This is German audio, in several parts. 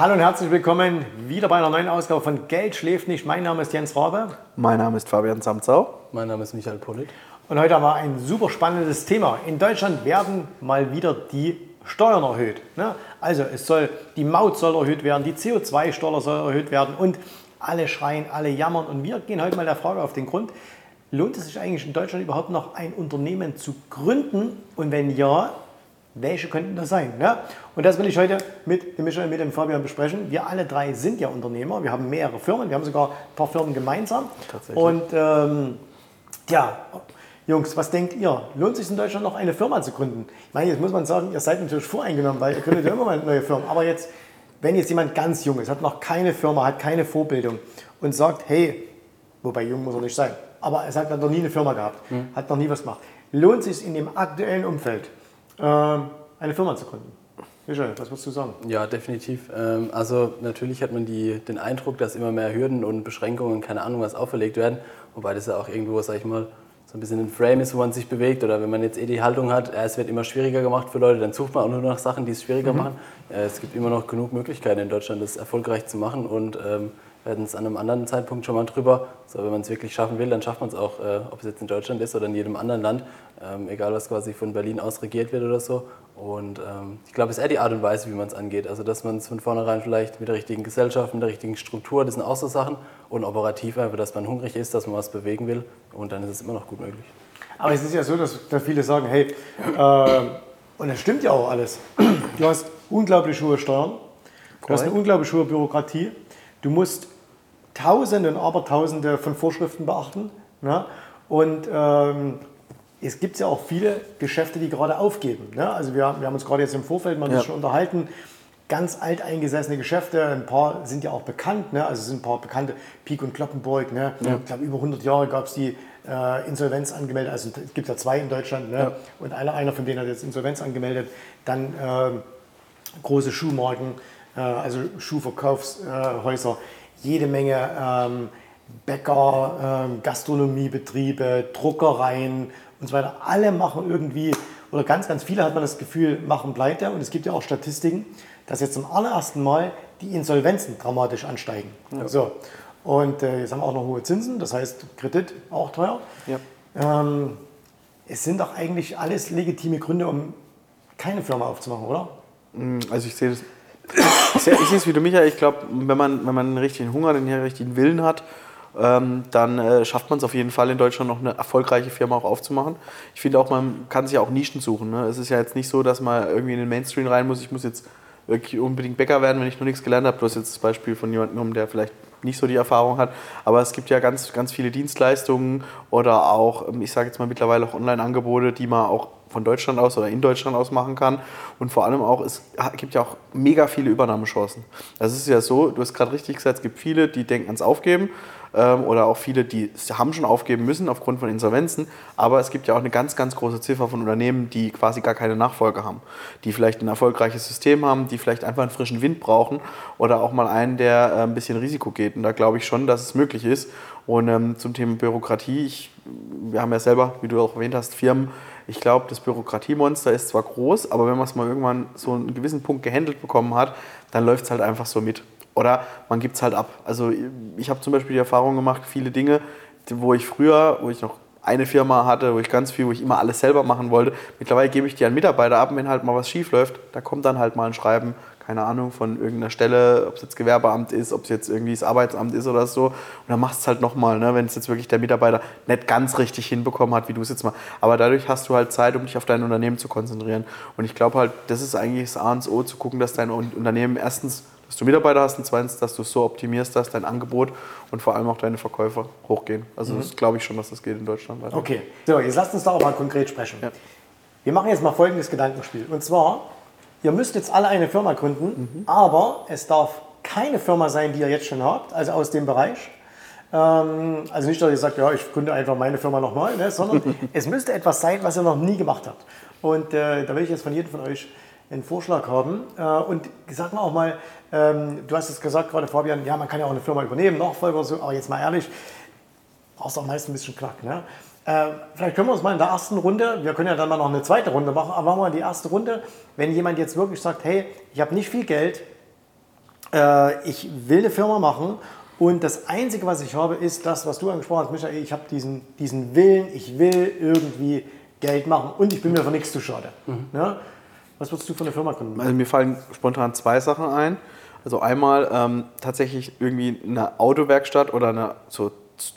Hallo und herzlich willkommen wieder bei einer neuen Ausgabe von Geld schläft nicht. Mein Name ist Jens Rabe. Mein Name ist Fabian Samzau. Mein Name ist Michael Pollitt. Und heute haben wir ein super spannendes Thema. In Deutschland werden mal wieder die Steuern erhöht. Ne? Also es soll, die Maut soll erhöht werden, die CO2-Steuer soll erhöht werden und alle schreien, alle jammern. Und wir gehen heute mal der Frage auf den Grund, lohnt es sich eigentlich in Deutschland überhaupt noch ein Unternehmen zu gründen? Und wenn ja, welche könnten das sein? Ne? Und das will ich heute mit dem Michael, mit dem Fabian besprechen. Wir alle drei sind ja Unternehmer. Wir haben mehrere Firmen. Wir haben sogar ein paar Firmen gemeinsam. Tatsächlich. Und ähm, ja, Jungs, was denkt ihr? Lohnt sich in Deutschland noch eine Firma zu gründen? Ich meine, jetzt muss man sagen, ihr seid natürlich voreingenommen, weil ihr gründet ja immer mal neue Firmen. Aber jetzt, wenn jetzt jemand ganz jung ist, hat noch keine Firma, hat keine Vorbildung und sagt, hey, wobei jung muss er nicht sein, aber es hat noch nie eine Firma gehabt, hat noch nie was gemacht. Lohnt sich in dem aktuellen Umfeld, eine Firma zu gründen? Michael, was würdest du sagen? Ja, definitiv. Ähm, Also natürlich hat man die, den Eindruck, dass immer mehr Hürden und Beschränkungen, keine Ahnung was, auferlegt werden. Wobei das ja auch irgendwo, sag ich mal, so ein bisschen ein Frame ist, wo man sich bewegt. Oder wenn man jetzt eh die Haltung hat, es wird immer schwieriger gemacht für Leute, dann sucht man auch nur nach Sachen, die es schwieriger machen. Äh, Es gibt immer noch genug Möglichkeiten in Deutschland, das erfolgreich zu machen. Und ähm, wir hatten es an einem anderen Zeitpunkt schon mal drüber. So, wenn man es wirklich schaffen will, dann schafft man es auch, äh, ob es jetzt in Deutschland ist oder in jedem anderen Land. Ähm, egal, was quasi von Berlin aus regiert wird oder so. Und ähm, ich glaube, es ist eher die Art und Weise, wie man es angeht. Also, dass man es von vornherein vielleicht mit der richtigen Gesellschaft, mit der richtigen Struktur, das sind auch so Sachen. Und operativ einfach, dass man hungrig ist, dass man was bewegen will. Und dann ist es immer noch gut möglich. Aber es ist ja so, dass da viele sagen, hey, äh, und das stimmt ja auch alles. Du hast unglaublich hohe Steuern, du hast eine unglaublich hohe Bürokratie, du musst Tausende und Abertausende von Vorschriften beachten. Ne? Und ähm, es gibt ja auch viele Geschäfte, die gerade aufgeben. Ne? Also wir, wir haben uns gerade jetzt im Vorfeld mal ein Ja. bisschen unterhalten. Ganz alteingesessene Geschäfte, ein paar sind ja auch bekannt. Ne? Also es sind ein paar bekannte, Pik und Kloppenburg. Ne? Ich glaube, über 100 Jahre gab es die äh, Insolvenz angemeldet. Also es gibt ja zwei in Deutschland. Ne? Ja. Und einer, einer von denen hat jetzt Insolvenz angemeldet. Dann ähm, große Schuhmarken, äh, also Schuhverkaufshäuser, jede Menge ähm, Bäcker, ähm, Gastronomiebetriebe, Druckereien und so weiter. Alle machen irgendwie, oder ganz, ganz viele hat man das Gefühl, machen pleite. Und es gibt ja auch Statistiken, dass jetzt zum allerersten Mal die Insolvenzen dramatisch ansteigen. So. Und äh, jetzt haben wir auch noch hohe Zinsen, das heißt Kredit auch teuer. Ja. Ähm, es sind doch eigentlich alles legitime Gründe, um keine Firma aufzumachen, oder? Also ich sehe das. Ich sehe, es wie du, Michael. Ich glaube, wenn man, wenn man einen richtigen Hunger, den richtigen Willen hat, ähm, dann äh, schafft man es auf jeden Fall in Deutschland noch eine erfolgreiche Firma auch aufzumachen. Ich finde auch, man kann sich auch Nischen suchen. Ne? Es ist ja jetzt nicht so, dass man irgendwie in den Mainstream rein muss. Ich muss jetzt wirklich unbedingt Bäcker werden, wenn ich noch nichts gelernt habe. Bloß jetzt das Beispiel von jemandem der vielleicht nicht so die Erfahrung hat. Aber es gibt ja ganz, ganz viele Dienstleistungen oder auch, ähm, ich sage jetzt mal mittlerweile auch Online-Angebote, die man auch von Deutschland aus oder in Deutschland aus machen kann. Und vor allem auch, es gibt ja auch mega viele Übernahmechancen. Das ist ja so, du hast gerade richtig gesagt, es gibt viele, die denken ans Aufgeben ähm, oder auch viele, die haben schon aufgeben müssen aufgrund von Insolvenzen. Aber es gibt ja auch eine ganz, ganz große Ziffer von Unternehmen, die quasi gar keine Nachfolge haben. Die vielleicht ein erfolgreiches System haben, die vielleicht einfach einen frischen Wind brauchen oder auch mal einen, der äh, ein bisschen Risiko geht. Und da glaube ich schon, dass es möglich ist. Und ähm, zum Thema Bürokratie, ich, wir haben ja selber, wie du auch erwähnt hast, Firmen. Ich glaube, das Bürokratiemonster ist zwar groß, aber wenn man es mal irgendwann so einen gewissen Punkt gehandelt bekommen hat, dann läuft es halt einfach so mit. Oder man gibt es halt ab. Also ich habe zum Beispiel die Erfahrung gemacht, viele Dinge, wo ich früher, wo ich noch eine Firma hatte, wo ich ganz viel, wo ich immer alles selber machen wollte. Mittlerweile gebe ich die an Mitarbeiter ab und wenn halt mal was schief läuft, da kommt dann halt mal ein Schreiben, keine Ahnung, von irgendeiner Stelle, ob es jetzt Gewerbeamt ist, ob es jetzt irgendwie das Arbeitsamt ist oder so. Und dann machst du es halt nochmal, ne, wenn es jetzt wirklich der Mitarbeiter nicht ganz richtig hinbekommen hat, wie du es jetzt mal. Aber dadurch hast du halt Zeit, um dich auf dein Unternehmen zu konzentrieren. Und ich glaube halt, das ist eigentlich das A und O, zu gucken, dass dein Un- Unternehmen erstens, dass du Mitarbeiter hast und zweitens, dass du es so optimierst, dass dein Angebot und vor allem auch deine Verkäufer hochgehen. Also das glaube ich schon, dass das geht in Deutschland weiter. Okay, so, jetzt lasst uns doch auch mal konkret sprechen. Ja. Wir machen jetzt mal folgendes Gedankenspiel. Und zwar, ihr müsst jetzt alle eine Firma gründen, aber es darf keine Firma sein, die ihr jetzt schon habt, also aus dem Bereich. Ähm, also nicht, dass ihr sagt, ja, ich gründe einfach meine Firma nochmal, ne, sondern es müsste etwas sein, was ihr noch nie gemacht habt. Und äh, da will ich jetzt von jedem von euch einen Vorschlag haben. Äh, und sag mal auch mal, ähm, du hast es gesagt gerade, Fabian, ja, man kann ja auch eine Firma übernehmen, Nachfolger oder so, aber jetzt mal ehrlich, brauchst auch meist ein bisschen Knack. Ne? Äh, vielleicht können wir uns mal in der ersten Runde, wir können ja dann mal noch eine zweite Runde machen, aber machen wir mal die erste Runde, wenn jemand jetzt wirklich sagt, hey, ich habe nicht viel Geld äh, ich will eine Firma machen und das Einzige, was ich habe, ist das, was du angesprochen hast, Michael. Ich habe diesen, diesen Willen, ich will irgendwie Geld machen und ich bin mir für nichts zu schade. Ja? Was würdest du für eine Firma gründen? Also mir fallen spontan zwei Sachen ein. Also einmal ähm, tatsächlich irgendwie eine Autowerkstatt oder eine, so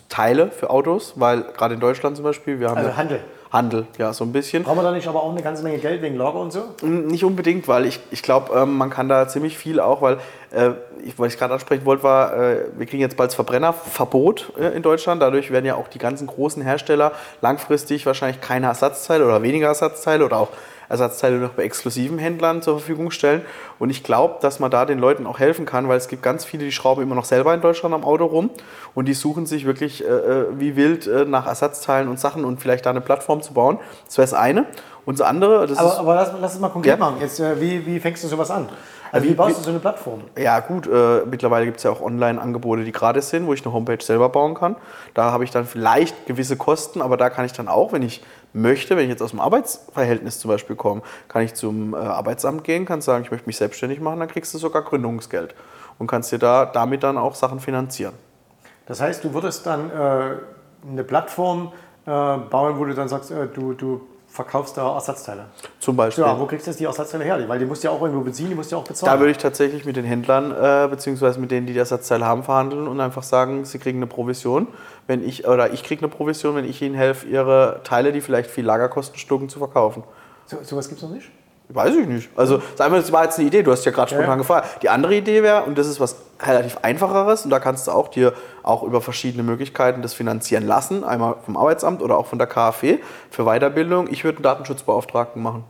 Teile für Autos, weil gerade in Deutschland zum Beispiel, wir haben Also ja- Handel. Handel, ja, so ein bisschen. Brauchen wir da nicht aber auch eine ganze Menge Geld wegen Lager und so? Mm, Nicht unbedingt, weil ich, ich glaube, ähm, man kann da ziemlich viel auch, weil, äh, ich, was ich gerade ansprechen wollte, war, äh, wir kriegen jetzt bald das Verbrennerverbot äh, in Deutschland. Dadurch werden ja auch die ganzen großen Hersteller langfristig wahrscheinlich keine Ersatzteile oder weniger Ersatzteile oder auch Ersatzteile noch bei exklusiven Händlern zur Verfügung stellen. Und ich glaube, dass man da den Leuten auch helfen kann, weil es gibt ganz viele, die schrauben immer noch selber in Deutschland am Auto rum und die suchen sich wirklich äh, äh, wie wild äh, nach Ersatzteilen und Sachen und vielleicht da eine Plattform zu bauen. Das wäre das eine. Und das andere, das ist Aber, aber lass, lass es mal konkret Ja. machen. Jetzt, äh, wie, wie fängst du sowas an? Also Wie- wie baust du so eine Plattform? Ja, gut, äh, mittlerweile gibt es ja auch Online-Angebote, die gratis sind, wo ich eine Homepage selber bauen kann. Da habe ich dann vielleicht gewisse Kosten, aber da kann ich dann auch, wenn ich möchte, wenn ich jetzt aus dem Arbeitsverhältnis zum Beispiel komme, kann ich zum äh, Arbeitsamt gehen, kann sagen, ich möchte mich selbstständig machen, dann kriegst du sogar Gründungsgeld und kannst dir da damit dann auch Sachen finanzieren. Das heißt, du würdest dann äh, eine Plattform äh, bauen, wo du dann sagst, äh, du, du verkaufst da Ersatzteile. Zum Beispiel. Ja, wo kriegst du jetzt die Ersatzteile her? Weil die musst du ja auch irgendwo beziehen, die musst du ja auch bezahlen. Da würde ich tatsächlich mit den Händlern äh, beziehungsweise mit denen, die die Ersatzteile haben, verhandeln und einfach sagen, sie kriegen eine Provision, wenn ich oder ich kriege eine Provision, wenn ich ihnen helfe, ihre Teile, die vielleicht viel Lagerkosten schlucken, zu verkaufen. so, sowas gibt es noch nicht? Weiß ich nicht. Also sag mal, das war jetzt eine Idee, du hast ja gerade spontan ja. gefragt. Die andere Idee wäre, und das ist was relativ einfacheres, und da kannst du auch dir auch über verschiedene Möglichkeiten das finanzieren lassen, einmal vom Arbeitsamt oder auch von der KfW für Weiterbildung. Ich würde einen Datenschutzbeauftragten machen.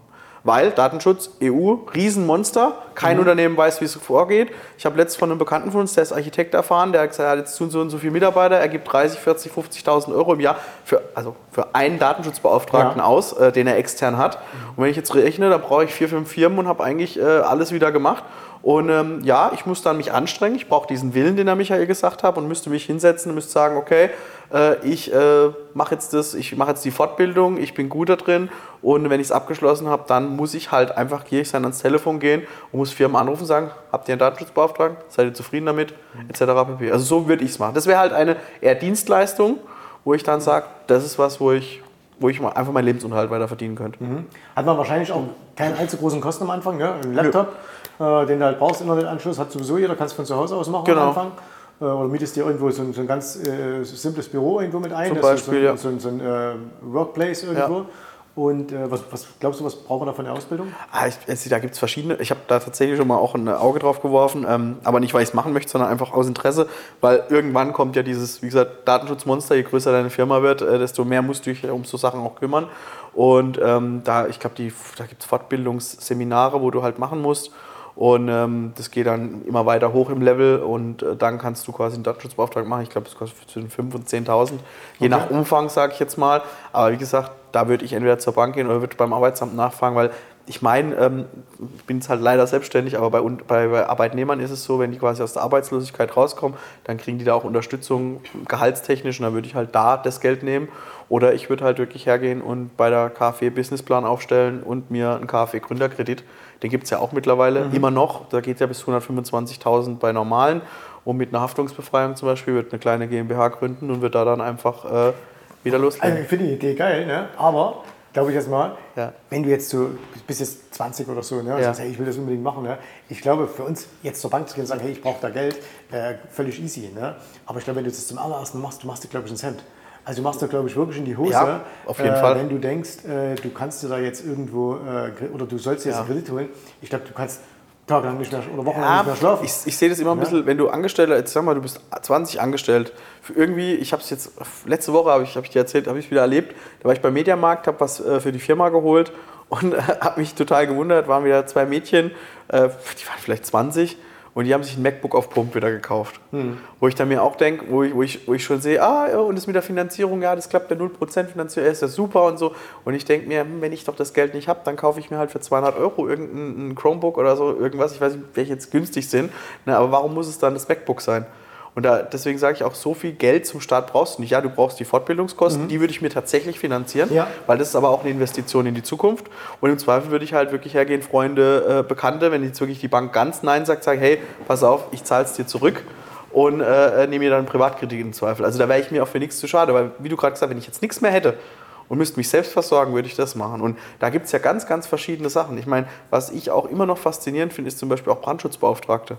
Weil Datenschutz, EU, Riesenmonster, kein Unternehmen weiß, wie es vorgeht. Ich habe letztens von einem Bekannten von uns, der ist Architekt, erfahren, der hat gesagt, er hat jetzt so und so und so viele Mitarbeiter, er gibt 30, 40, 50.000 Euro im Jahr für, also für einen Datenschutzbeauftragten Ja. aus, äh, den er extern hat. Und wenn ich jetzt rechne, dann brauche ich vier, fünf Firmen und habe eigentlich äh, alles wieder gemacht. Und ähm, ja, ich muss dann mich anstrengen. Ich brauche diesen Willen, den der Michael gesagt hat, und müsste mich hinsetzen und müsste sagen, okay, äh, ich äh, mache jetzt das, ich mache jetzt die Fortbildung, ich bin gut da drin. Und wenn ich es abgeschlossen habe, dann muss ich halt einfach, gehe ich dann ans Telefon gehen und muss Firmen anrufen und sagen, habt ihr einen Datenschutzbeauftragten? Seid ihr zufrieden damit? Etc. pp. Also so würde ich es machen. Das wäre halt eine eher Dienstleistung, wo ich dann sage, das ist was, wo ich, wo ich einfach meinen Lebensunterhalt weiter verdienen könnte. Hat man wahrscheinlich auch keinen allzu großen Kosten am Anfang. Ne? Ein Laptop, äh, den du halt brauchst, Internetanschluss hat sowieso jeder, kannst von zu Hause aus machen Genau. am Anfang. Äh, oder mietest dir irgendwo so ein, so ein ganz äh, simples Büro irgendwo mit ein. Zum das ist Beispiel, so, ein- ja. so, ein- so ein äh, Workplace irgendwo. Und äh, was, was glaubst du, was braucht man da von der Ausbildung? Ah, ich, da gibt es verschiedene. Ich habe da tatsächlich schon mal auch ein Auge drauf geworfen, ähm, aber nicht, weil ich es machen möchte, sondern einfach aus Interesse, weil irgendwann kommt ja dieses, wie gesagt, Datenschutzmonster, je größer deine Firma wird, äh, desto mehr musst du dich um so Sachen auch kümmern. Und ähm, da, ich glaube, da gibt es Fortbildungsseminare, wo du halt machen musst. Und ähm, das geht dann immer weiter hoch im Level und äh, dann kannst du quasi einen Datenschutzbeauftragten machen. Ich glaube, das kostet zwischen 5.000 und 10.000, je nach Umfang, sage ich jetzt mal. Aber wie gesagt, da würde ich entweder zur Bank gehen oder würde beim Arbeitsamt nachfragen, weil ich meine, ähm, ich bin jetzt halt leider selbstständig, aber bei, bei, bei Arbeitnehmern ist es so, wenn die quasi aus der Arbeitslosigkeit rauskommen, dann kriegen die da auch Unterstützung gehaltstechnisch und dann würde ich halt da das Geld nehmen. Oder ich würde halt wirklich hergehen und bei der KfW Businessplan aufstellen und mir einen KfW Gründerkredit, den gibt es ja auch mittlerweile immer noch, da geht es ja bis 125.000 bei normalen. Und mit einer Haftungsbefreiung zum Beispiel wird eine kleine GmbH gründen und wird da dann einfach äh, wieder Also loslegen. ich finde die Idee geil, ne? aber glaube ich jetzt mal, Ja. wenn du jetzt so bis jetzt 20 oder so, ne, und Ja. sagst, hey, ich will das unbedingt machen, ne? ich glaube für uns jetzt zur Bank zu gehen und sagen, hey, ich brauche da Geld, äh, völlig easy. Ne? Aber ich glaube, wenn du das zum allerersten machst, du machst dir, glaube ich, ins Hemd. Also du machst dir, glaube ich, wirklich in die Hose, Ja, auf jeden äh, Fall. wenn du denkst, äh, du kannst dir da jetzt irgendwo, äh, oder du sollst dir jetzt einen Kredit holen. Ich glaube, du kannst tagelang nicht mehr oder wochenlang Ja, nicht mehr schlafen. ich, ich sehe das immer ein bisschen, wenn du Angestellter, jetzt sag mal, du bist 20 angestellt, für irgendwie, ich habe es jetzt, letzte Woche habe ich, hab ich dir erzählt, habe ich wieder erlebt, da war ich beim Mediamarkt, habe was äh, für die Firma geholt und habe mich total gewundert, waren wieder zwei Mädchen, äh, die waren vielleicht 20 und die haben sich ein MacBook auf Pump wieder gekauft. Wo ich dann mir auch denke, wo ich, wo, ich, wo ich schon sehe, ah, ja, und das mit der Finanzierung, ja, das klappt der 0% Finanzierung, ist ja super und so. Und ich denke mir, hm, wenn ich doch das Geld nicht habe, dann kaufe ich mir halt für 200 Euro irgendein ein Chromebook oder so, irgendwas, ich weiß nicht, welche jetzt günstig sind, ne, aber warum muss es dann das MacBook sein? Und da, deswegen sage ich auch, so viel Geld zum Start brauchst du nicht. Ja, du brauchst die Fortbildungskosten, die würde ich mir tatsächlich finanzieren, Ja. weil das ist aber auch eine Investition in die Zukunft. Und im Zweifel würde ich halt wirklich hergehen, Freunde, äh, Bekannte, wenn jetzt wirklich die Bank ganz Nein sagt, sagen, hey, pass auf, ich zahle es dir zurück und äh, nehme mir dann Privatkredit im Zweifel. Also da wäre ich mir auch für nichts zu schade, weil wie du gerade gesagt hast, wenn ich jetzt nichts mehr hätte und müsste mich selbst versorgen, würde ich das machen. Und da gibt es ja ganz, ganz verschiedene Sachen. Ich meine, was ich auch immer noch faszinierend finde, ist zum Beispiel auch Brandschutzbeauftragte.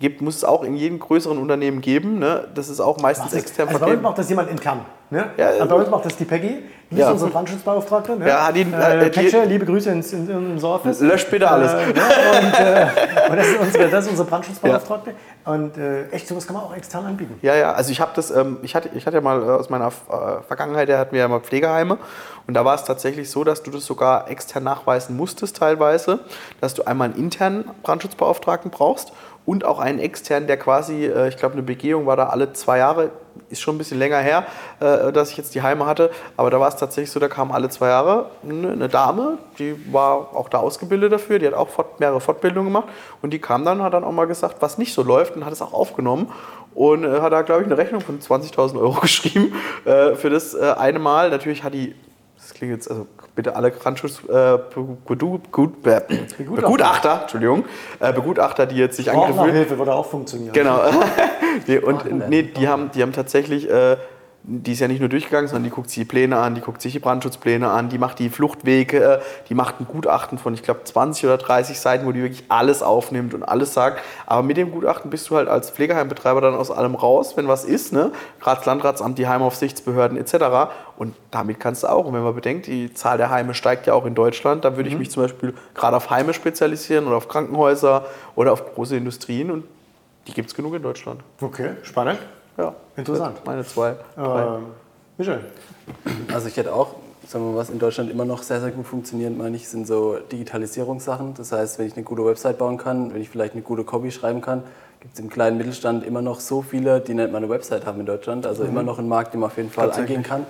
Gibt, muss es auch in jedem größeren Unternehmen geben. Ne? Das ist auch meistens extern also bei uns macht das jemand intern. Ne? Ja, Aber bei uns macht das die Peggy, die Ja. ist unsere Brandschutzbeauftragte. Ne? Ja, die- äh, äh, die- Petsche, liebe Grüße ins, in, in unser Office. Löscht bitte alles. Äh, und, äh, und das, ist unsere, das ist unsere Brandschutzbeauftragte. Und äh, echt, sowas kann man auch extern anbieten. Ja, ja, also ich habe das, ähm, ich hatte, ich hatte ja mal äh, aus meiner äh, Vergangenheit, der hatten wir ja mal Pflegeheime und da war es tatsächlich so, dass du das sogar extern nachweisen musstest teilweise, dass du einmal einen internen Brandschutzbeauftragten brauchst und auch einen externen, der quasi, äh, ich glaube eine Begehung war da alle zwei Jahre, ist schon ein bisschen länger her, äh, dass ich jetzt die Heime hatte, aber da war es tatsächlich so, da kam alle zwei Jahre eine, eine Dame, die war auch da ausgebildet dafür, die hat auch fort, mehrere Fortbildungen gemacht. Und die kam dann, hat dann auch mal gesagt, was nicht so läuft und hat es auch aufgenommen. Und äh, hat da, glaube ich, eine Rechnung von 20.000 Euro geschrieben äh, für das äh, eine Mal. Natürlich hat die, das klingt jetzt, also bitte alle Brandschutz, äh, gut, be, Begutachter, Entschuldigung, äh, Begutachter, die jetzt sich angegriffen Sprachnachhilfe würde auch funktionieren. Genau. nee, und nee, die haben, die haben tatsächlich, äh, die ist ja nicht nur durchgegangen, sondern die guckt sich die Pläne an, die guckt sich die Brandschutzpläne an, die macht die Fluchtwege, äh, die macht ein Gutachten von, ich glaube, 20 oder 30 Seiten, wo die wirklich alles aufnimmt und alles sagt. Aber mit dem Gutachten bist du halt als Pflegeheimbetreiber dann aus allem raus, wenn was ist, ne? Gerade das Landratsamt, die Heimaufsichtsbehörden etc. Und damit kannst du auch, und wenn man bedenkt, die Zahl der Heime steigt ja auch in Deutschland, dann würde ich mich zum Beispiel gerade auf Heime spezialisieren oder auf Krankenhäuser oder auf große Industrien und die gibt es genug in Deutschland. Okay, spannend. Ja. Interessant. Meine zwei. Ähm, Michel, Also ich hätte auch, sagen wir mal, was in Deutschland immer noch sehr, sehr gut funktioniert, meine ich, sind so Digitalisierungssachen. Das heißt, wenn ich eine gute Website bauen kann, wenn ich vielleicht eine gute Copy schreiben kann, gibt es im kleinen Mittelstand immer noch so viele, die nicht mal eine Website haben in Deutschland. Also immer noch einen Markt, den man auf jeden Fall angehen kann.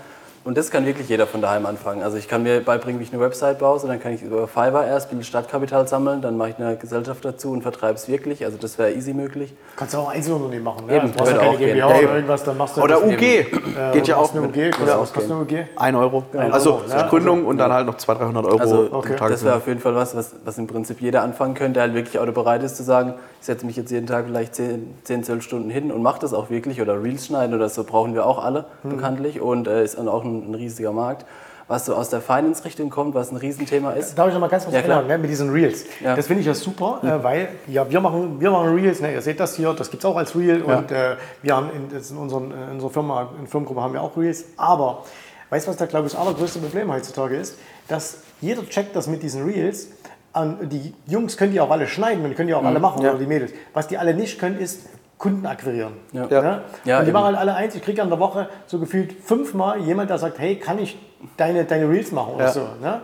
Und das kann wirklich jeder von daheim anfangen. Also ich kann mir beibringen, wie ich eine Website baue, und dann kann ich über Fiverr erst ein bisschen Startkapital sammeln, dann mache ich eine Gesellschaft dazu und vertreibe es wirklich. Also das wäre easy möglich. kannst du auch Einzelunternehmen machen. Ne? Eben, du brauchst ja keine auch gehen. GmbH oder irgendwas, dann machst du Oder UG. Äh, Geht ja auch Eine mit UG, kostet, Ja, was kostet eine UG? 1 Euro. Ein also Euro, ja, Gründung und dann halt noch 200, 300 Euro Also pro Okay. Tag. das wäre auf jeden Fall was, was, was im Prinzip jeder anfangen könnte, der halt wirklich auch bereit ist zu sagen, ich setze mich jetzt jeden Tag vielleicht 10, 10 12 Stunden hin und mache das auch wirklich oder Reels schneiden oder so brauchen wir auch alle Hm. bekanntlich und äh, ist dann auch ein, ein riesiger Markt. Was so aus der Finance-Richtung kommt, was ein Riesenthema ist. Darf ich noch mal ganz kurz Ja, einhaken, ne, mit diesen Reels? Ja. Das finde ich ja super, äh, weil ja, wir, machen, wir machen Reels, ne, ihr seht das hier, das gibt es auch als Reel und äh, wir haben in, in, unseren, in unserer Firma, in Firmengruppe haben wir auch Reels, aber weißt du, was da glaube ich das allergrößte Problem heutzutage ist? Dass jeder checkt das mit diesen Reels, die Jungs können die auch alle schneiden und können die auch alle machen, Ja. oder die Mädels. Was die alle nicht können, ist Kunden akquirieren. Ja. Ja. Ne? Ja, und die eben. machen halt alle eins, ich kriege an der Woche so gefühlt fünfmal jemand, der sagt, hey, kann ich deine, deine Reels machen oder Ja. so. Ne?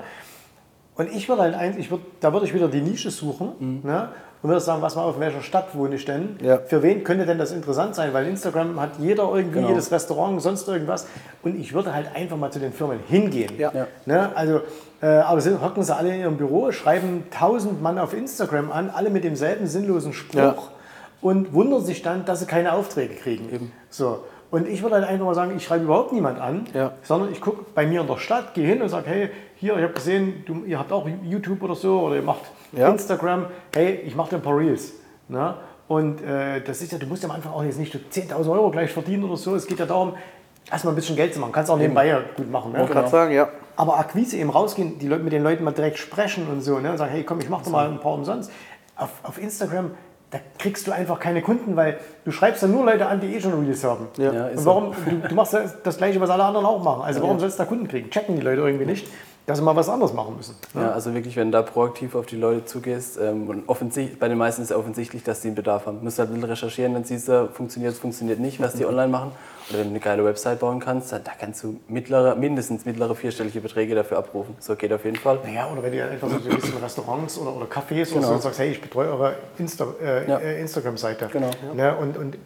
Und ich würde halt eins, ich würd, da würde ich wieder die Nische suchen ne? und würde sagen, was mal auf welcher Stadt wohne ich denn? Ja. Für wen könnte denn das interessant sein? Weil Instagram hat jeder irgendwie, Genau. jedes Restaurant, sonst irgendwas. Und ich würde halt einfach mal zu den Firmen hingehen. Ja. Ja. Ne? Also, äh, aber sind, hocken sie alle in ihrem Büro, schreiben tausend Mann auf Instagram an, alle mit demselben sinnlosen Spruch Ja. Und wundern sich dann, dass sie keine Aufträge kriegen. So. Und ich würde halt einfach mal sagen, ich schreibe überhaupt niemand an, Ja. sondern ich gucke bei mir in der Stadt, gehe hin und sage, hey, hier, ich habe gesehen, du, ihr habt auch YouTube oder so oder ihr macht Ja. Instagram, hey, ich mache dir ein paar Reels. Ne? Und äh, das ist ja, du musst ja am Anfang auch jetzt nicht 10.000 Euro gleich verdienen oder so. Es geht ja darum, erstmal ein bisschen Geld zu machen. Kannst auch nebenbei ja gut machen. Ne? Gerade sagen, ja. Aber Akquise eben rausgehen, die Leute, mit den Leuten mal direkt sprechen und so, ne? und sagen, hey komm, ich mach doch mal ein paar umsonst. Auf, auf Instagram, da kriegst du einfach keine Kunden, weil du schreibst ja nur Leute an, die eh schon Reels haben. Ja. Ja, ist und warum, du, du machst ja das Gleiche, was alle anderen auch machen. Also warum sollst du da Kunden kriegen? Checken die Leute irgendwie nicht, dass sie mal was anderes machen müssen. Ja, also wirklich, wenn du da proaktiv auf die Leute zugehst, ähm, und offensichtlich, bei den meisten ist ja offensichtlich, dass die einen Bedarf haben. Du musst halt ein bisschen recherchieren, dann siehst du, funktioniert es, funktioniert nicht, was die online machen. Oder wenn du eine geile Website bauen kannst, dann, da kannst du mittlere, mindestens mittlere vierstellige Beträge dafür abrufen. So geht auf jeden Fall. Naja, oder wenn du einfach so ein bisschen Restaurants oder, oder Cafés oder Genau. so und sagst, hey, ich betreue eure Insta, äh, Ja. äh, Instagram-Seite. Genau. Ne, und und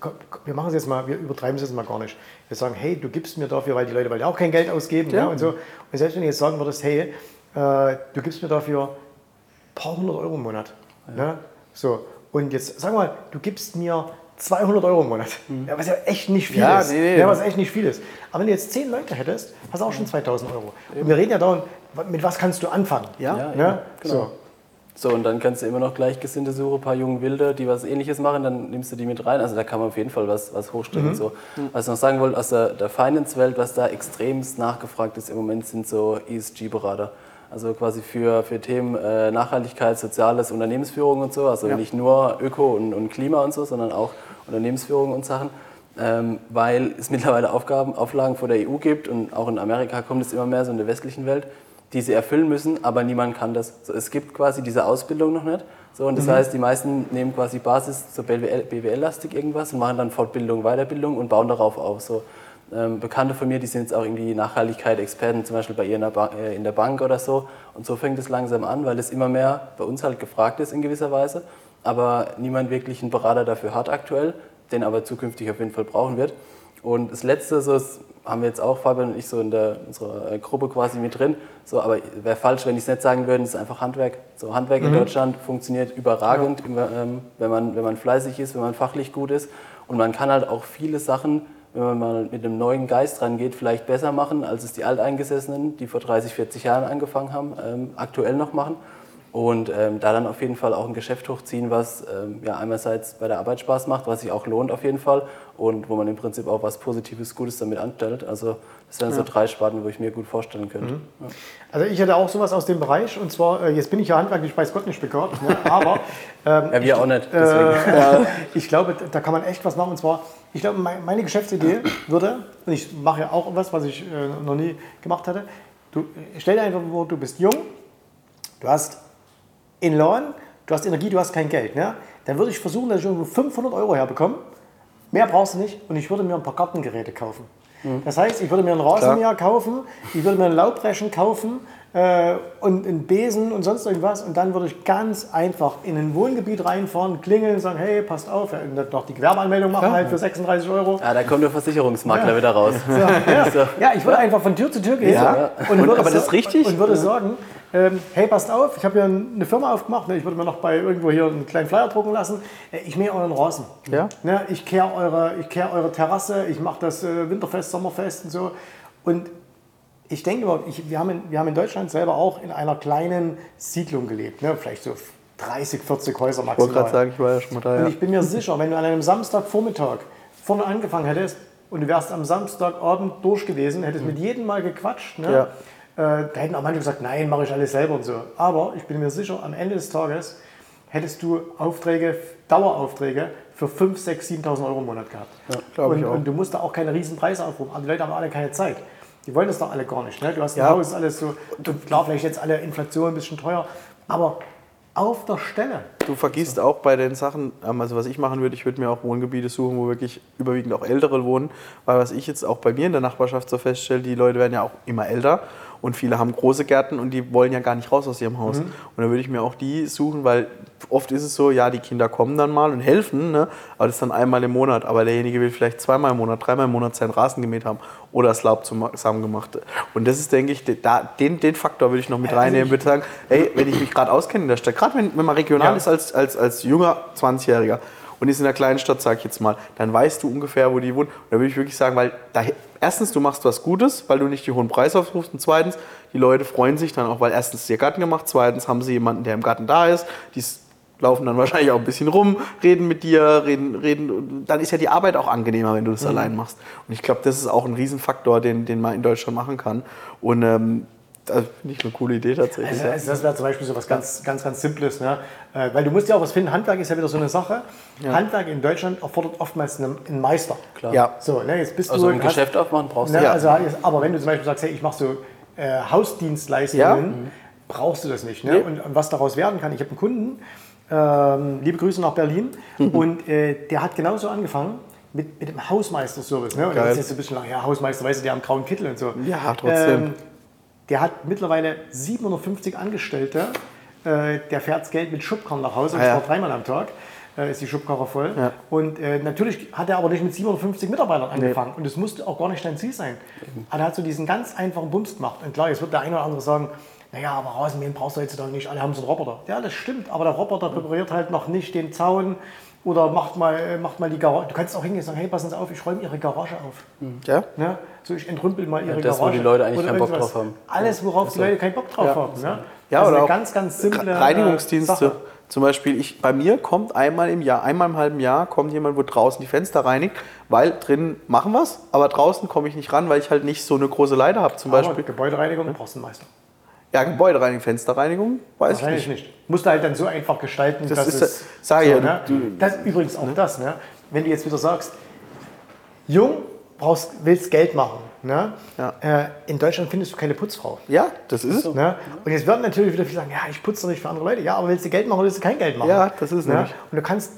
wir machen es jetzt mal, wir übertreiben es jetzt mal gar nicht. Wir sagen, hey, du gibst mir dafür, weil die Leute wollen ja auch kein Geld ausgeben. Ja. Ne, und, so. Und selbst wenn du jetzt sagen würdest, hey, äh, du gibst mir dafür ein paar hundert Euro im Monat. Ne? So. Und jetzt sag mal, du gibst mir 200 Euro im Monat. Ja, was ja echt nicht viel Ja, ist. nee, nee. Ja, was echt nicht viel ist. Aber wenn du jetzt 10 Leute hättest, hast du auch schon 2000 Euro. Und wir reden ja dauernd, mit was kannst du anfangen? Ja. Ja, Ne? genau. So. So, und dann kannst du immer noch Gleichgesinnte suchen, ein paar junge Wilde, die was ähnliches machen, dann nimmst du die mit rein. Also da kann man auf jeden Fall was, was hochstellen. So. Was ich noch sagen wollte, aus der, der Finance-Welt, was da extremst nachgefragt ist im Moment, sind so ESG-Berater. Also quasi für, für Themen äh, Nachhaltigkeit, Soziales, Unternehmensführung und so. Also nicht nur Öko und, und Klima und so, sondern auch Unternehmensführung und Sachen. Ähm, weil es mittlerweile Aufgaben, Auflagen vor der EU gibt und auch in Amerika kommt es immer mehr so in der westlichen Welt, die sie erfüllen müssen, aber niemand kann das. So, es gibt quasi diese Ausbildung noch nicht. So, und das heißt, die meisten nehmen quasi Basis, so BWL BWL-lastig irgendwas und machen dann Fortbildung, Weiterbildung und bauen darauf auf. So, ähm, Bekannte von mir, die sind jetzt auch irgendwie Nachhaltigkeit-Experten, zum Beispiel bei ihr in der, ba äh, in der Bank oder so. Und so fängt es langsam an, weil es immer mehr bei uns halt gefragt ist in gewisser Weise, aber niemand wirklich einen Berater dafür hat aktuell, den aber zukünftig auf jeden Fall brauchen wird. Und das Letzte, so das haben wir jetzt auch, Fabian und ich, so in der, unserer äh, Gruppe quasi mit drin. So, aber wäre falsch, wenn ich es nicht sagen würde, es ist einfach Handwerk. So, Handwerk in Deutschland funktioniert überragend, immer, ähm, wenn, man, wenn man fleißig ist, wenn man fachlich gut ist. Und man kann halt auch viele Sachen, wenn man mal mit einem neuen Geist rangeht, vielleicht besser machen, als es die Alteingesessenen, die vor 30, 40 Jahren angefangen haben, ähm, aktuell noch machen. Und ähm, da dann auf jeden Fall auch ein Geschäft hochziehen, was ähm, ja einerseits bei der Arbeit Spaß macht, was sich auch lohnt auf jeden Fall und wo man im Prinzip auch was Positives, Gutes damit anstellt. Also das wären so drei Sparten, wo ich mir gut vorstellen könnte. Ja. Also ich hätte auch sowas aus dem Bereich und zwar, äh, jetzt bin ich ja handwerklich bei Gott nicht begabt, ne? aber ähm, Ja, wir auch nicht. Deswegen. Äh, ich glaube, da kann man echt was machen. Und zwar, ich glaube, mein- meine Geschäftsidee würde, und ich mache ja auch was, was ich äh, noch nie gemacht hatte, du stell dir einfach vor, du bist jung, du hast in Lohn, du hast Energie, du hast kein Geld. Ne? Dann würde ich versuchen, dass ich irgendwo 500 Euro herbekomme. Mehr brauchst du nicht und ich würde mir ein paar Gartengeräte kaufen. Das heißt, ich würde mir einen Rasenmäher kaufen, ich würde mir einen Laubreschen kaufen äh, und einen Besen und sonst irgendwas und dann würde ich ganz einfach in ein Wohngebiet reinfahren, klingeln, sagen, hey, passt auf, ja, und dann noch die Gewerbeanmeldung machen halt für 36 Euro. Ja, da kommt der Versicherungsmakler wieder raus. So, ja. ja, ich würde einfach von Tür zu Tür gehen Ja. und, Und- würde aber das ist richtig. und würde sagen, ähm, hey, passt auf, ich habe hier eine Firma aufgemacht, ne, ich würde mir noch bei irgendwo hier einen kleinen Flyer drucken lassen, Äh, ich mähe euren Rasen. Ja. Ne, ich kehre eure, ich kehr eure Terrasse, ich mache das äh, Winterfest, Sommerfest und so. Und ich denke überhaupt, ich, wir, haben in, wir haben in Deutschland selber auch in einer kleinen Siedlung gelebt, ne, vielleicht so 30, 40 Häuser Ich wollte gerade maximal. sagen, ich war ja schon mal da. Und Ja. ich bin mir sicher, wenn du an einem Samstagvormittag vorne angefangen hättest und du wärst am Samstagabend durch gewesen, hättest mit jedem mal gequatscht, ne? äh, da hätten auch manche gesagt, nein, mache ich alles selber und so. Aber ich bin mir sicher, am Ende des Tages hättest du Aufträge, Daueraufträge für 5, 6, 7.000 Euro im Monat gehabt. glaub ich und, auch. und du musst da auch keine riesen Preise aufrufen. Aber die Leute haben alle keine Zeit. Die wollen das doch alle gar nicht. Ne? Du hast ein Ja. Haus, alles so, und klar, vielleicht jetzt alle Inflation ein bisschen teuer, aber auf der Stelle. Du vergisst auch bei den Sachen, ähm, also was ich machen würde, ich würde mir auch Wohngebiete suchen, wo wirklich überwiegend auch Ältere wohnen, weil was ich jetzt auch bei mir in der Nachbarschaft so feststelle, die Leute werden ja auch immer älter und viele haben große Gärten und die wollen ja gar nicht raus aus ihrem Haus. Und da würde ich mir auch die suchen, weil oft ist es so, ja, die Kinder kommen dann mal und helfen, ne? aber das ist dann einmal im Monat, aber derjenige will vielleicht zweimal im Monat, dreimal im Monat seinen Rasen gemäht haben oder das Laub zusammen gemacht. Und das ist, denke ich, da, den, den Faktor würde ich noch mit Also reinnehmen, ich- würde sagen, ey, wenn ich mich gerade auskenne in der Stadt, gerade wenn, wenn man regional Ja. ist als, als, als junger 20-Jähriger und ist in einer kleinen Stadt, sag ich jetzt mal, dann weißt du ungefähr, wo die wohnen. Und da würde ich wirklich sagen, weil da, erstens, du machst was Gutes, weil du nicht die hohen Preise aufrufst und zweitens, die Leute freuen sich dann auch, weil erstens ist ihr Garten gemacht, zweitens haben sie jemanden, der im Garten da ist, die laufen dann wahrscheinlich auch ein bisschen rum, reden mit dir, reden, reden. Dann ist ja die Arbeit auch angenehmer, wenn du das allein machst. Und ich glaube, das ist auch ein Riesenfaktor, den, den man in Deutschland machen kann. Und ähm, das finde ich eine coole Idee tatsächlich. Also, ja. also das wäre zum Beispiel so was ganz, ganz, ganz Simples. Ne? Äh, Weil du musst ja auch was finden, Handwerk ist ja wieder so eine Sache. Handwerk in Deutschland erfordert oftmals einen, Meister. Klar. Ja. So, ne, jetzt bist Also du... ein hast- Geschäft aufmachen brauchst du Ne, Ja. also, aber wenn du zum Beispiel sagst, hey, ich mache so äh, Hausdienstleistungen, brauchst du das nicht. Ne? Nee. Und, und was daraus werden kann, ich habe einen Kunden, ähm, liebe Grüße nach Berlin, Mhm. und äh, der hat genauso angefangen mit, mit dem Hausmeisterservice. Ne? Und Geil. ist jetzt ein bisschen lang, ja, Hausmeister, weißt du, der am grauen Kittel und so. Ja, trotzdem. Ähm, der hat mittlerweile 750 Angestellte. Äh, der fährt das Geld mit Schubkarren nach Hause, und Ah, ja. zwar dreimal am Tag. Äh, ist die Schubkarre voll. Ja. Und äh, natürlich hat er aber nicht mit 750 Mitarbeitern angefangen. Und das musste auch gar nicht dein Ziel sein. Aber er hat so diesen ganz einfachen Bums gemacht. Und klar, jetzt wird der eine oder andere sagen, naja, aber Rasenmähen brauchst du heutzutage nicht, alle haben so einen Roboter. Ja, das stimmt, aber der Roboter repariert halt noch nicht den Zaun oder macht mal, macht mal die Garage. Du kannst auch hingehen und sagen, hey, passen Sie auf, ich räume Ihre Garage auf. Ja? Ne? So, ich entrümpel mal Ihre das, wo Garage. die Leute eigentlich keinen Bock drauf haben. Alles, worauf die Leute keinen Bock drauf haben. Ne? Ja, also oder eine auch ganz, ganz simple Reinigungsdienste. Sache. Zum Beispiel, ich, bei mir kommt einmal im Jahr, einmal im halben Jahr kommt jemand, wo draußen die Fenster reinigt, weil drin machen wir's, aber draußen komme ich nicht ran, weil ich halt nicht so eine große Leiter habe. Zum Aber Beispiel, Gebäudereinigung brauchst du einen Meister. Ja, Gebäudereinigung, Fensterreinigung, weiß ich Wahrscheinlich nicht. nicht. Musst du halt dann so einfach gestalten, Das dass ist es... sag ich ja, ne? du- das übrigens auch das, ne? wenn du jetzt wieder sagst, jung, brauchst, willst Geld machen. Ne? Ja. Äh, in Deutschland findest du keine Putzfrau. Ja, das ist es. Ne? Und jetzt werden natürlich wieder viele sagen, ja, ich putze doch nicht für andere Leute. Ja, aber willst du Geld machen oder willst du kein Geld machen? Ja, das ist ne? nämlich. Und du kannst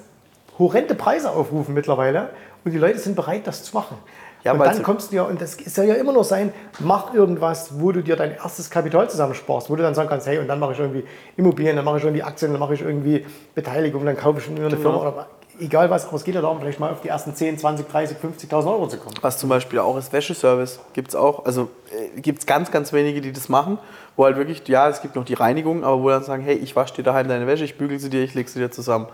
horrende Preise aufrufen mittlerweile und die Leute sind bereit, das zu machen. Ja, und dann kommst du ja, und das soll ja immer noch sein, mach irgendwas, wo du dir dein erstes Kapital zusammensparst, wo du dann sagen kannst, hey, und dann mache ich irgendwie Immobilien, dann mache ich irgendwie Aktien, dann mache ich irgendwie Beteiligung, dann kaufe ich mir eine Firma oder egal was, aber es geht ja darum, vielleicht mal auf die ersten 10, 20, 30, 50.000 Euro zu kommen. Was zum Beispiel auch ist Wäscheservice, gibt es auch. Also äh, gibt es ganz, ganz wenige, die das machen, wo halt wirklich, ja, es gibt noch die Reinigung, aber wo dann sagen, hey, ich wasche dir daheim deine Wäsche, ich bügel sie dir, ich lege sie dir zusammen.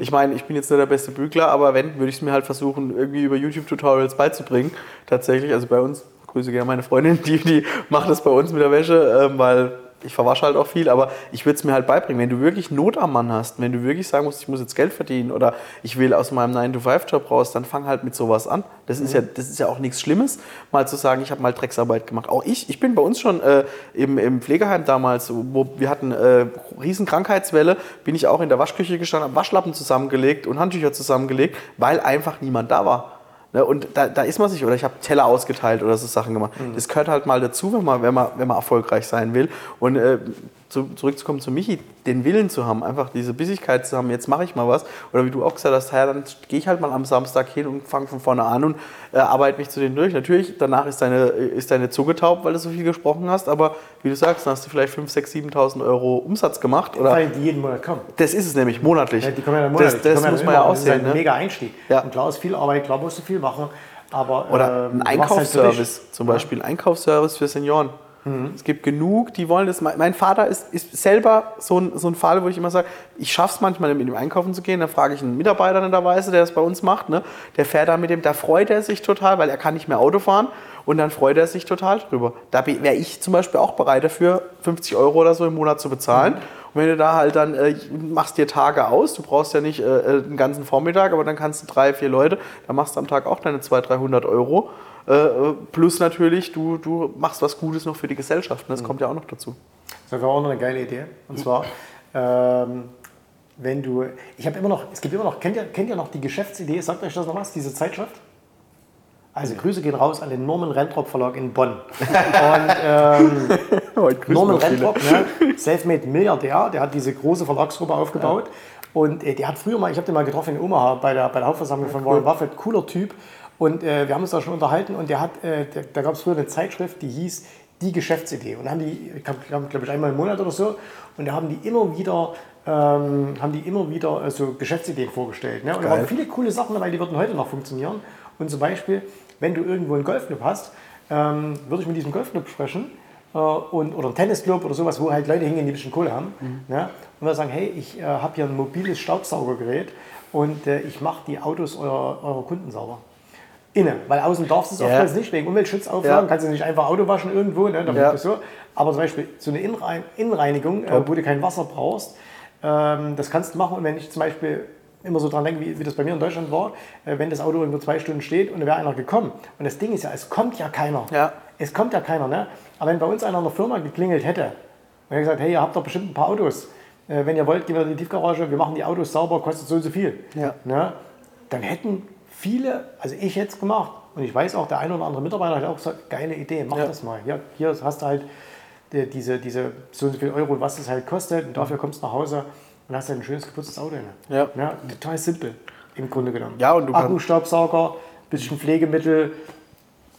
Ich meine, ich bin jetzt nicht der beste Bügler, aber wenn, würde ich es mir halt versuchen, irgendwie über YouTube-Tutorials beizubringen. Tatsächlich, also bei uns, grüße gerne meine Freundin, die, die macht das bei uns mit der Wäsche, ähm, weil ich verwasche halt auch viel, aber ich würde es mir halt beibringen. Wenn du wirklich Not am Mann hast, wenn du wirklich sagen musst, ich muss jetzt Geld verdienen oder ich will aus meinem 9-to-5-Job raus, dann fang halt mit sowas an. Das ist, ja, das ist ja auch nichts Schlimmes, mal zu sagen, ich habe mal Drecksarbeit gemacht. Auch ich, ich bin bei uns schon äh, im, im Pflegeheim damals, wo wir hatten äh, riesen Krankheitswelle, bin ich auch in der Waschküche gestanden, habe Waschlappen zusammengelegt und Handtücher zusammengelegt, weil einfach niemand da war. Ne, und da, da ist man sich, oder ich habe Teller ausgeteilt oder so Sachen gemacht. Das gehört halt mal dazu, wenn man, wenn man, wenn man erfolgreich sein will. Und äh, zu, zurückzukommen zu Michi, den Willen zu haben, einfach diese Bissigkeit zu haben, jetzt mache ich mal was. Oder wie du auch gesagt hast, ja, dann gehe ich halt mal am Samstag hin und fange von vorne an und äh, arbeite mich zu denen durch. Natürlich, danach ist deine, ist deine Zunge taub, weil du so viel gesprochen hast, aber wie du sagst, dann hast du vielleicht 5.000, 6.000, 7.000 Euro Umsatz gemacht. Oder Weil die jeden Monat kommen. das ist es nämlich, monatlich. Ja, die kommen ja monatlich. das das muss dann man ja immer. auch Das ist ein. Ne? mega Einstieg. Ja. Und klar ist viel Arbeit, klar musst du viel machen. Aber, Oder ähm, ein halt. Einkaufsservice zum Beispiel, ein Einkaufsservice für Senioren. Es gibt genug, die wollen das. Mein Vater ist, ist selber so ein, so ein Fall, wo ich immer sage, ich schaffe es manchmal, mit ihm einkaufen zu gehen. Da frage ich einen Mitarbeiter netterweise, der das bei uns macht. Ne? Der fährt da mit dem, da freut er sich total, weil er kann nicht mehr Auto fahren. Und dann freut er sich total drüber. Da wäre ich zum Beispiel auch bereit dafür, 50 Euro oder so im Monat zu bezahlen. Und wenn du da halt dann äh, machst dir Tage aus, du brauchst ja nicht äh, äh, den ganzen Vormittag, aber dann kannst du drei, vier Leute, dann machst du am Tag auch deine 200, 300 Euro. Äh, äh, plus natürlich, du, du machst was Gutes noch für die Gesellschaft. ne? Das kommt ja auch noch dazu. Das wäre auch noch eine geile Idee. Und zwar, ähm, wenn du, ich habe immer noch, es gibt immer noch, kennt ihr, kennt ihr noch die Geschäftsidee, sagt euch das noch was, diese Zeitschrift? Also Grüße gehen raus an den Norman Rentrop Verlag in Bonn. Und ähm, grüßen Norman. Rentrop, ne, Selfmade Milliardär, der hat diese große Verlagsgruppe aufgebaut. Und äh, der hat früher mal, ich habe den mal getroffen in Omaha bei der, bei der Hauptversammlung von Warren Buffett, cooler Typ. Und äh, wir haben uns da schon unterhalten und der hat, äh, der, da gab es früher eine Zeitschrift, die hieß Die Geschäftsidee. Und da haben die, glaube glaub ich, einmal im Monat oder so, und da haben die immer wieder, ähm, haben die immer wieder äh, so Geschäftsideen vorgestellt. Ne? Und da waren viele coole Sachen dabei, die würden heute noch funktionieren. Und zum Beispiel, wenn du irgendwo einen Golfclub hast, ähm, würde ich mit diesem Golfclub sprechen äh, und, oder einen Tennisclub oder sowas, wo halt Leute hingehen, die ein bisschen Kohle haben. Ne? Und dann sagen, hey, ich äh, habe hier ein mobiles Staubsaugergerät und äh, ich mache die Autos eurer, eurer Kunden sauber. Innen, weil außen darfst du es Ja. oftmals nicht, wegen Umweltschutzauflagen Ja. kannst du nicht einfach Auto waschen irgendwo, ne, Ja. ja. so. Aber zum Beispiel so eine Innenrein Innenreinigung, äh, wo du kein Wasser brauchst, ähm, das kannst du machen. Und wenn ich zum Beispiel immer so dran denke, wie, wie das bei mir in Deutschland war, äh, wenn das Auto irgendwo zwei Stunden steht und da wäre einer gekommen. Und das Ding ist ja, es kommt ja keiner. Ja. Es kommt ja keiner. Ne? Aber wenn bei uns einer in der Firma geklingelt hätte und hätte gesagt, hey, ihr habt doch bestimmt ein paar Autos. Äh, wenn ihr wollt, gehen wir in die Tiefgarage, wir machen die Autos sauber, kostet so und so viel. Ja. Ne? Dann hätten viele, also ich jetzt gemacht, und ich weiß auch, der eine oder andere Mitarbeiter hat auch gesagt, geile Idee, mach Ja. das mal. Hier, hier hast du halt die, diese, diese so und so viel Euro, was es halt kostet, und dafür kommst du nach Hause und hast halt ein schönes geputztes Auto. Ja. Ja, total simpel, im Grunde genommen. Ja, und du Akkustaubsauger, bisschen Pflegemittel,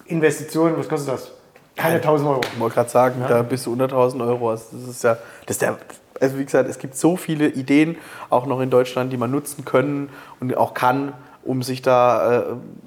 Investitionen, was kostet das? Keine 1000 Euro. Ich wollte gerade sagen, da bist du unter 1000 Euro. Das ist ja, das ist der, also wie gesagt, es gibt so viele Ideen auch noch in Deutschland, die man nutzen können und auch kann. Um sich da, äh,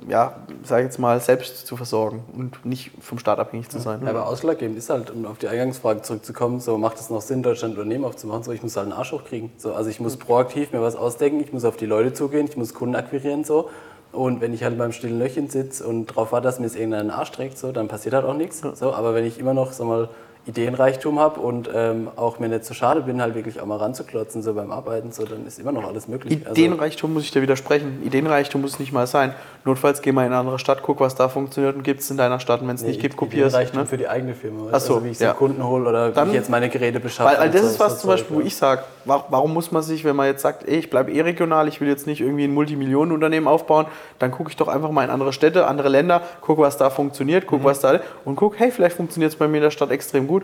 ja, sag ich jetzt mal, selbst zu versorgen und nicht vom Staat abhängig zu sein. Ja, aber ausschlaggebend ist halt, um auf die Eingangsfrage zurückzukommen, so macht es noch Sinn, Deutschland ein Unternehmen aufzumachen? So, ich muss halt einen Arsch hochkriegen. So, also ich muss proaktiv mir was ausdenken, ich muss auf die Leute zugehen, ich muss Kunden akquirieren so. Und wenn ich halt beim stillen Löchchen sitze und darauf warte, dass mir es irgendeinen Arsch trägt, so, dann passiert halt auch nichts. So, aber wenn ich immer noch, sag mal, Ideenreichtum habe und ähm, auch mir nicht so schade bin, halt wirklich auch mal ranzuklotzen so beim Arbeiten, so, dann ist immer noch alles möglich. Also, Ideenreichtum muss ich dir widersprechen. Ideenreichtum muss nicht mal sein. Notfalls geh mal in eine andere Stadt, guck, was da funktioniert und gibt es in deiner Stadt. Wenn es nee, nicht gibt, kopierst. Ideenreichtum Ne? für die eigene Firma. Ach so, also wie ich ja. den Kunden hole oder Dann- wie ich jetzt meine Geräte beschaffe. Weil, weil das und ist so, was so zum Beispiel, wo ich sage, warum muss man sich, wenn man jetzt sagt, ey, ich bleibe eh regional, ich will jetzt nicht irgendwie ein Multimillionenunternehmen aufbauen, dann gucke ich doch einfach mal in andere Städte, andere Länder, gucke, was da funktioniert, Mhm. gucke, was da und guck, hey, vielleicht funktioniert es bei mir in der Stadt extrem gut.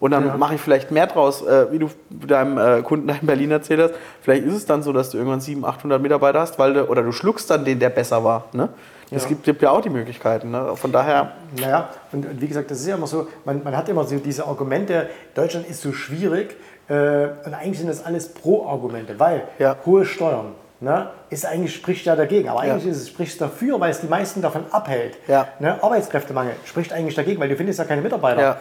Und dann mache ich vielleicht mehr draus, äh, wie du deinem äh, Kunden in Berlin erzählt hast. Vielleicht ist es dann so, dass du irgendwann 700, 800 Mitarbeiter hast, weil du, oder du schluckst dann den, der besser war. Ne? Es Ja. gibt, gibt ja auch die Möglichkeiten. Ne? Von daher, Naja, und, und wie gesagt, das ist ja immer so, man, man hat immer so diese Argumente, Deutschland ist so schwierig äh, und eigentlich sind das alles Pro-Argumente, weil Ja. hohe Steuern ne, ist eigentlich, spricht ja dagegen, aber eigentlich Ja. ist es, spricht es dafür, weil es die meisten davon abhält. Ja. Ne, Arbeitskräftemangel spricht eigentlich dagegen, weil du findest ja keine Mitarbeiter. Äh,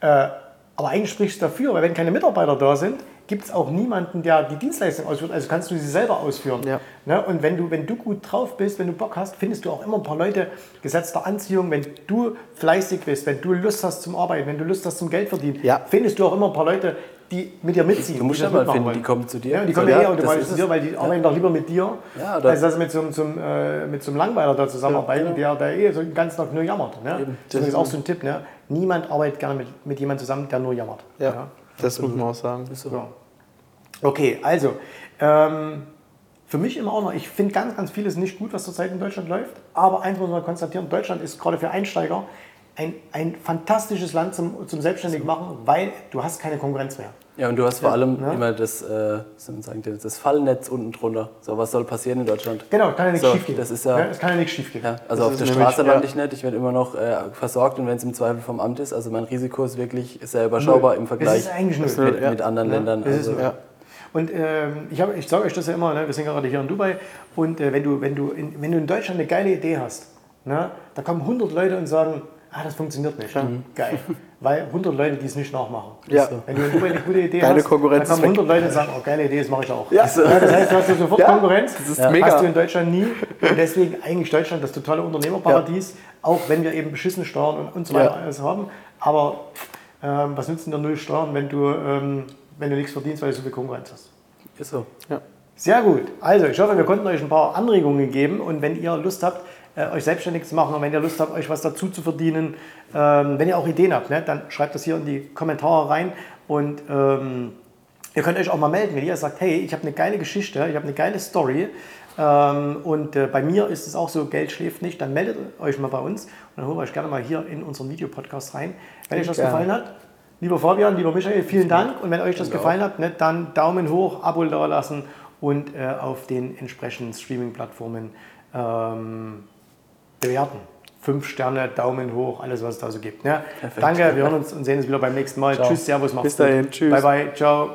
aber eigentlich spricht es dafür, weil wenn keine Mitarbeiter da sind, gibt es auch niemanden, der die Dienstleistung ausführt. Also kannst du sie selber ausführen. Ja. Ne? Und wenn du, wenn du gut drauf bist, wenn du Bock hast, findest du auch immer ein paar Leute gesetzter Anziehung. Wenn du fleißig bist, wenn du Lust hast zum Arbeiten, wenn du Lust hast zum Geld verdienen, Ja. findest du auch immer ein paar Leute, die mit dir mitziehen. Du musst die ja das mal finden, wollen. die kommen zu dir. Ja, die So, kommen ja, ja, automatisch das zu dir, weil die arbeiten doch lieber mit dir, Ja, oder- als dass sie mit so, einem- so, äh, mit so einem Langweiler da zusammenarbeiten, genau. der, der eh so den ganzen Tag nur jammert. Ne? Das ist auch so ein Tipp. Ne? Niemand arbeitet gerne mit, mit jemandem zusammen, der nur jammert. ja, das muss man auch sagen. Ja. Okay, also ähm, für mich immer auch noch, ich finde ganz, ganz vieles nicht gut, was zurzeit in Deutschland läuft. Aber eins muss man konstatieren, Deutschland ist gerade für Einsteiger ein, ein fantastisches Land zum, zum selbstständig machen, weil du hast keine Konkurrenz mehr. Ja, und du hast vor allem ja. immer das, äh, sagen, das Fallnetz unten drunter. So, was soll passieren in Deutschland? Genau, kann ja nichts So, schief gehen. das ist ja- es kann ja nichts schief gehen. Ja, also Das auf ist der Straße lande ja. ich nicht, ich werde immer noch äh, versorgt und wenn es im Zweifel vom Amt ist, also mein Risiko ist wirklich sehr überschaubar im Vergleich ist eigentlich null. mit, Ja. mit anderen Ja, Ländern. das ist Also, so. Ja. Und ähm, ich, hab- ich sage euch das ja immer, ne? wir sind gerade hier in Dubai und äh, wenn, du, wenn, du in, wenn du in Deutschland eine geile Idee hast, ne? da kommen 100 Leute und sagen, ah, das funktioniert nicht. Geil. Weil 100 Leute, die es nicht nachmachen. Ja. Wenn du eine gute Idee Deine hast, Konkurrenz dann kommen ist 100 Leute und sagen, oh, geile Idee, das mache ich auch. Ja. das heißt, du hast sofort Ja, Konkurrenz. das ist Ja. mega. Hast du in Deutschland nie. Und deswegen eigentlich Deutschland das totale Unternehmerparadies, auch wenn wir eben beschissene Steuern und, und so weiter alles haben. Aber ähm, was nützen dir null Steuern, wenn du, ähm, wenn du nichts verdienst, weil du so viel Konkurrenz hast? Ist so. Ja. Sehr gut. Also, ich hoffe, wir konnten euch ein paar Anregungen geben. Und wenn ihr Lust habt, euch selbstständig zu machen und wenn ihr Lust habt, euch was dazu zu verdienen, ähm, wenn ihr auch Ideen habt, ne, dann schreibt das hier in die Kommentare rein. Und ähm, ihr könnt euch auch mal melden, wenn ihr sagt, hey, ich habe eine geile Geschichte, ich habe eine geile Story. Ähm, und äh, bei mir ist es auch so, Geld schläft nicht, dann meldet euch mal bei uns und dann holen wir euch gerne mal hier in unseren Videopodcast rein. Wenn euch das Gerne. gefallen hat, lieber Fabian, lieber Michael, vielen Dank. Und wenn euch das gefallen hat, ne, dann Daumen hoch, Abo da lassen und äh, auf den entsprechenden Streaming-Plattformen ähm, bewerten. Fünf Sterne, Daumen hoch, alles, was es da so gibt. Ne? Danke, wir hören uns und sehen uns wieder beim nächsten Mal. Ciao. Tschüss, Servus, macht's Bis dahin, gut. tschüss. Bye, bye, ciao.